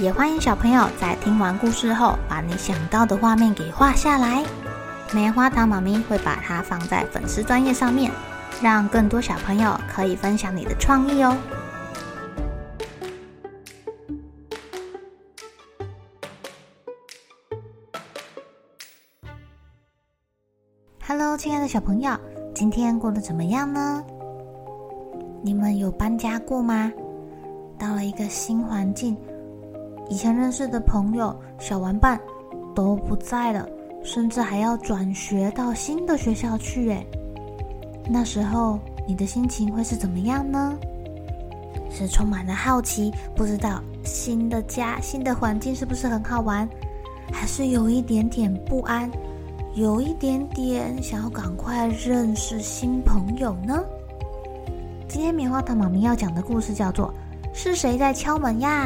也欢迎小朋友在听完故事后，把你想到的画面给画下来。棉花糖妈咪会把它放在粉丝专页上面，让更多小朋友可以分享你的创意哦。Hello，亲爱的小朋友，今天过得怎么样呢？你们有搬家过吗？到了一个新环境，以前认识的朋友、小玩伴都不在了，甚至还要转学到新的学校去。诶，那时候你的心情会是怎么样呢？是充满了好奇，不知道新的家、新的环境是不是很好玩，还是有一点点不安？有一点点想要赶快认识新朋友呢。今天棉花糖妈咪要讲的故事叫做《是谁在敲门呀》。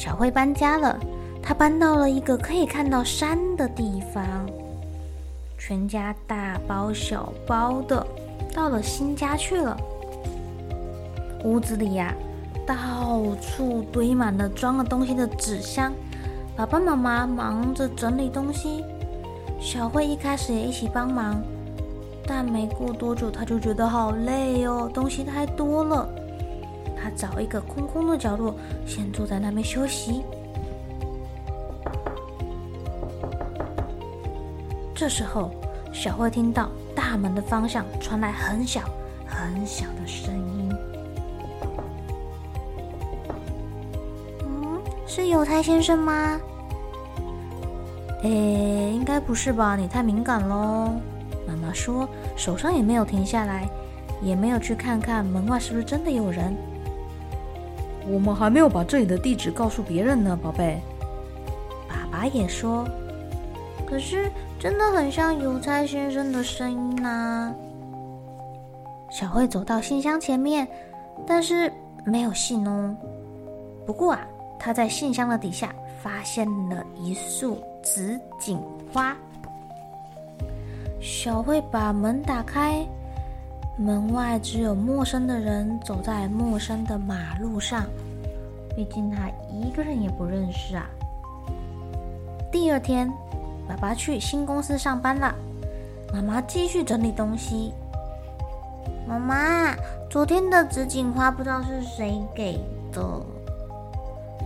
小慧搬家了，她搬到了一个可以看到山的地方。全家大包小包的到了新家去了。屋子里呀，到处堆满了装了东西的纸箱。爸爸妈妈忙着整理东西，小慧一开始也一起帮忙，但没过多久，她就觉得好累哦，东西太多了。她找一个空空的角落，先坐在那边休息。这时候，小慧听到大门的方向传来很小很小的声音。嗯，是邮差先生吗？诶，应该不是吧？你太敏感喽。妈妈说，手上也没有停下来，也没有去看看门外是不是真的有人。我们还没有把这里的地址告诉别人呢，宝贝。爸爸也说，可是真的很像邮差先生的声音呐。小慧走到信箱前面，但是没有信哦。不过啊，她在信箱的底下发现了一束。紫荆花。小慧把门打开，门外只有陌生的人走在陌生的马路上，毕竟他一个人也不认识啊。第二天，爸爸去新公司上班了，妈妈继续整理东西。妈妈，昨天的紫荆花不知道是谁给的？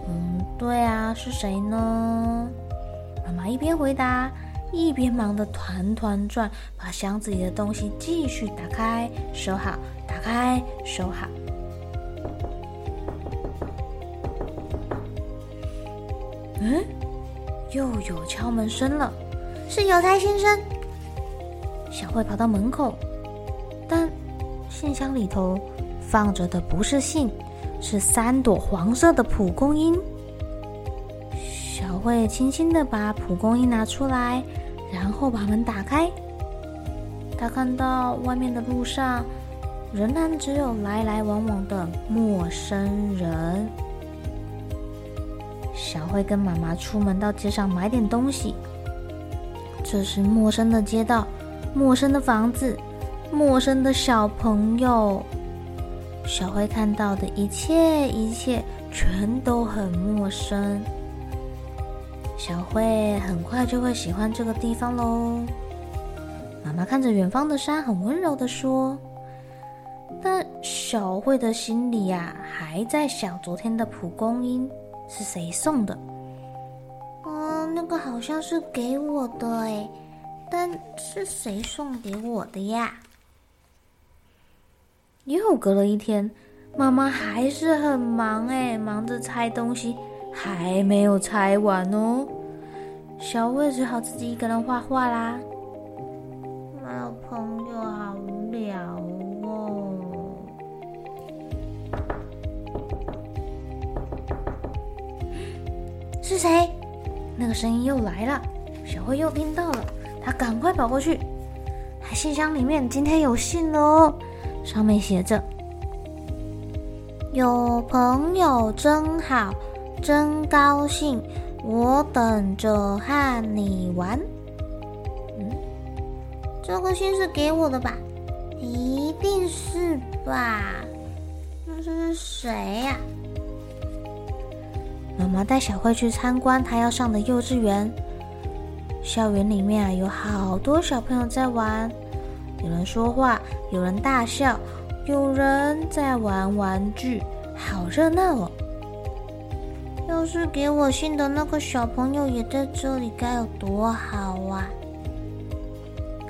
嗯，对啊，是谁呢？妈妈一边回答，一边忙得团团转，把箱子里的东西继续打开、收好，打开、收好。嗯，又有敲门声了，是邮差先生。小慧跑到门口，但信箱里头放着的不是信，是三朵黄色的蒲公英。小慧轻轻地把蒲公英拿出来，然后把门打开。他看到外面的路上仍然只有来来往往的陌生人。小慧跟妈妈出门到街上买点东西。这是陌生的街道，陌生的房子，陌生的小朋友。小慧看到的一切一切全都很陌生。小慧很快就会喜欢这个地方喽。妈妈看着远方的山，很温柔的说：“但小慧的心里呀，还在想昨天的蒲公英是谁送的？嗯，那个好像是给我的诶，但是谁送给我的呀？”又隔了一天，妈妈还是很忙哎，忙着拆东西。还没有拆完哦，小慧只好自己一个人画画啦。没有朋友，好无聊哦。是谁？那个声音又来了。小慧又听到了，她赶快跑过去。信箱里面今天有信了哦，上面写着：“有朋友真好，真高兴，我等着和你玩。”嗯，这个信是给我的吧？一定是吧？那这是谁呀？妈妈带小慧去参观她要上的幼稚园。校园里面啊，有好多小朋友在玩，有人说话，有人大笑，有人在玩玩具，好热闹哦！要是给我信的那个小朋友也在这里，该有多好啊！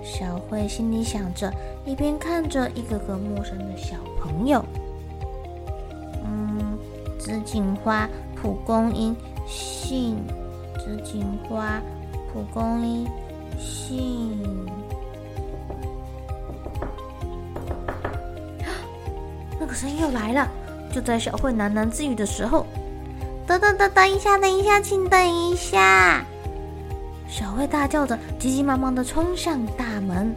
小慧心里想着，一边看着一个个陌生的小朋友。嗯，紫荆花、蒲公英、信、紫荆花。蒲公英信，那个声音又来了。就在小慧喃喃自语的时候，等等等等一下，等一下，请等一下！小慧大叫着，急急忙忙的冲向大门。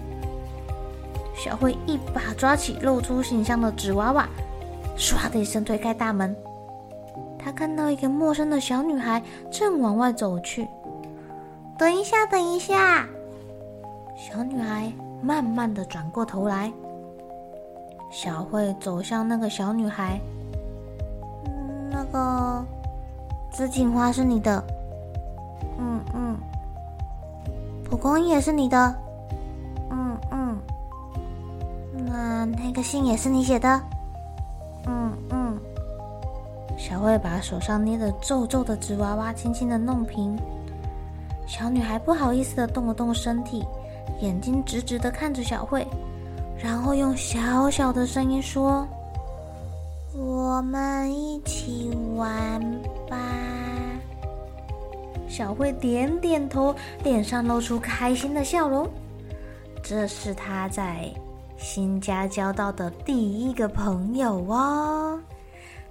小慧一把抓起露出信箱的纸娃娃，唰的一声推开大门。她看到一个陌生的小女孩正往外走去。等一下，等一下！小女孩慢慢的转过头来。小慧走向那个小女孩。那个紫荆花是你的？嗯嗯。蒲公英也是你的？嗯嗯。那那个信也是你写的？嗯嗯。小慧把手上捏的皱皱的纸娃娃轻轻的弄平。小女孩不好意思的动了动身体，眼睛直直的看着小慧，然后用小小的声音说：“我们一起玩吧。”小慧点点头，脸上露出开心的笑容。这是她在新家交到的第一个朋友哦。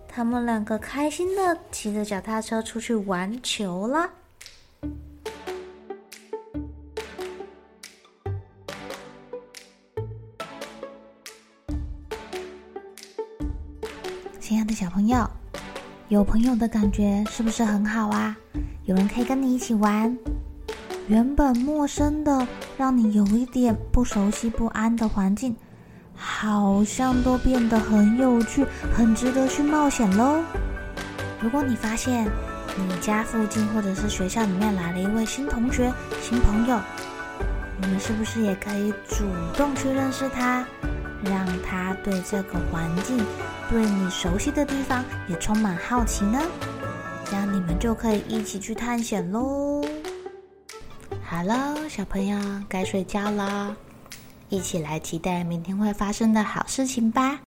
他们两个开心的骑着脚踏车出去玩球了。亲爱的小朋友，有朋友的感觉是不是很好啊？有人可以跟你一起玩，原本陌生的，让你有一点不熟悉、不安的环境，好像都变得很有趣、很值得去冒险喽。如果你发现你家附近或者是学校里面来了一位新同学、新朋友，你们是不是也可以主动去认识他？让他对这个环境、对你熟悉的地方也充满好奇呢，这样你们就可以一起去探险喽。好了，小朋友该睡觉啦，一起来期待明天会发生的好事情吧。